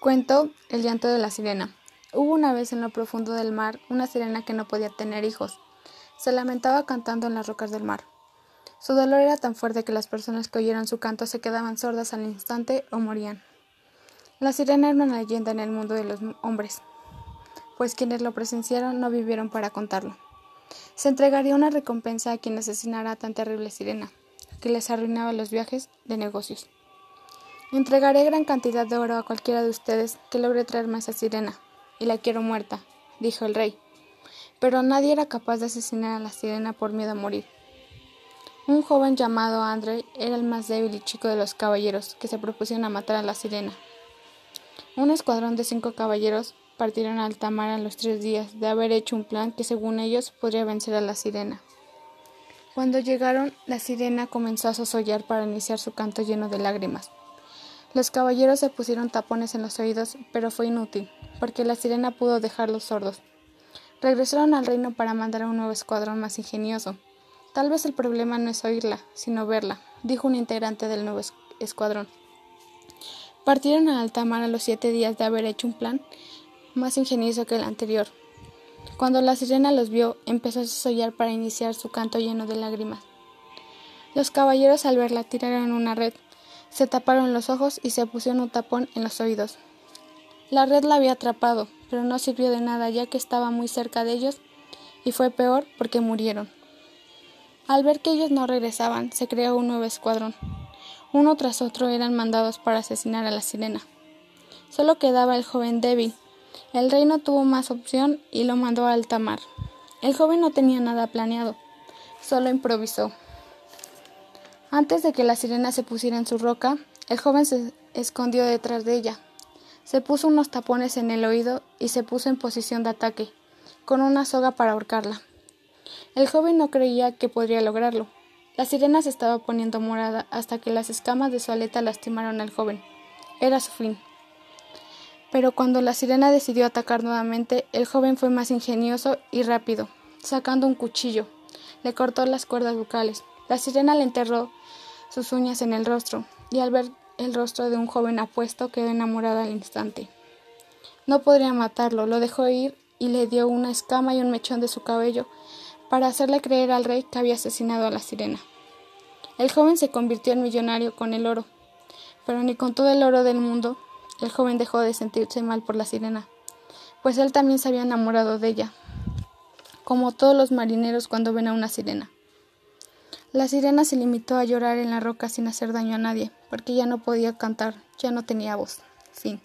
Cuento El llanto de la sirena. Hubo una vez en lo profundo del mar una sirena que no podía tener hijos. Se lamentaba cantando en las rocas del mar. Su dolor era tan fuerte que las personas que oyeran su canto se quedaban sordas al instante o morían. La sirena era una leyenda en el mundo de los hombres, pues quienes lo presenciaron no vivieron para contarlo. Se entregaría una recompensa a quien asesinara a tan terrible sirena, que les arruinaba los viajes de negocios. Entregaré gran cantidad de oro a cualquiera de ustedes que logre traerme a esa sirena, y la quiero muerta, dijo el rey. Pero nadie era capaz de asesinar a la sirena por miedo a morir. Un joven llamado André era el más débil y chico de los caballeros que se propusieron a matar a la sirena. Un escuadrón de cinco caballeros partieron a alta mar a los tres días de haber hecho un plan que según ellos podría vencer a la sirena. Cuando llegaron, la sirena comenzó a sosollar para iniciar su canto lleno de lágrimas. Los caballeros se pusieron tapones en los oídos, pero fue inútil, porque la sirena pudo dejarlos sordos. Regresaron al reino para mandar a un nuevo escuadrón más ingenioso. Tal vez el problema no es oírla, sino verla, dijo un integrante del nuevo escuadrón. Partieron a alta mar a los siete días de haber hecho un plan más ingenioso que el anterior. Cuando la sirena los vio, empezó a sosollar para iniciar su canto lleno de lágrimas. Los caballeros al verla tiraron una red, se taparon los ojos y se pusieron un tapón en los oídos. La red la había atrapado, pero no sirvió de nada ya que estaba muy cerca de ellos y fue peor porque murieron. Al ver que ellos no regresaban, se creó un nuevo escuadrón. Uno tras otro eran mandados para asesinar a la sirena. Solo quedaba el joven débil. El rey no tuvo más opción y lo mandó a alta mar. El joven no tenía nada planeado, solo improvisó. Antes de que la sirena se pusiera en su roca, el joven se escondió detrás de ella. Se puso unos tapones en el oído y se puso en posición de ataque, con una soga para ahorcarla. El joven no creía que podría lograrlo. La sirena se estaba poniendo morada hasta que las escamas de su aleta lastimaron al joven. Era su fin. Pero cuando la sirena decidió atacar nuevamente, el joven fue más ingenioso y rápido. Sacando un cuchillo, le cortó las cuerdas bucales. La sirena le enterró sus uñas en el rostro, y al ver el rostro de un joven apuesto quedó enamorada al instante. No podría matarlo, lo dejó ir y le dio una escama y un mechón de su cabello para hacerle creer al rey que había asesinado a la sirena. El joven se convirtió en millonario con el oro, pero ni con todo el oro del mundo el joven dejó de sentirse mal por la sirena, pues él también se había enamorado de ella, como todos los marineros cuando ven a una sirena. La sirena se limitó a llorar en la roca sin hacer daño a nadie, porque ya no podía cantar, ya no tenía voz. Fin.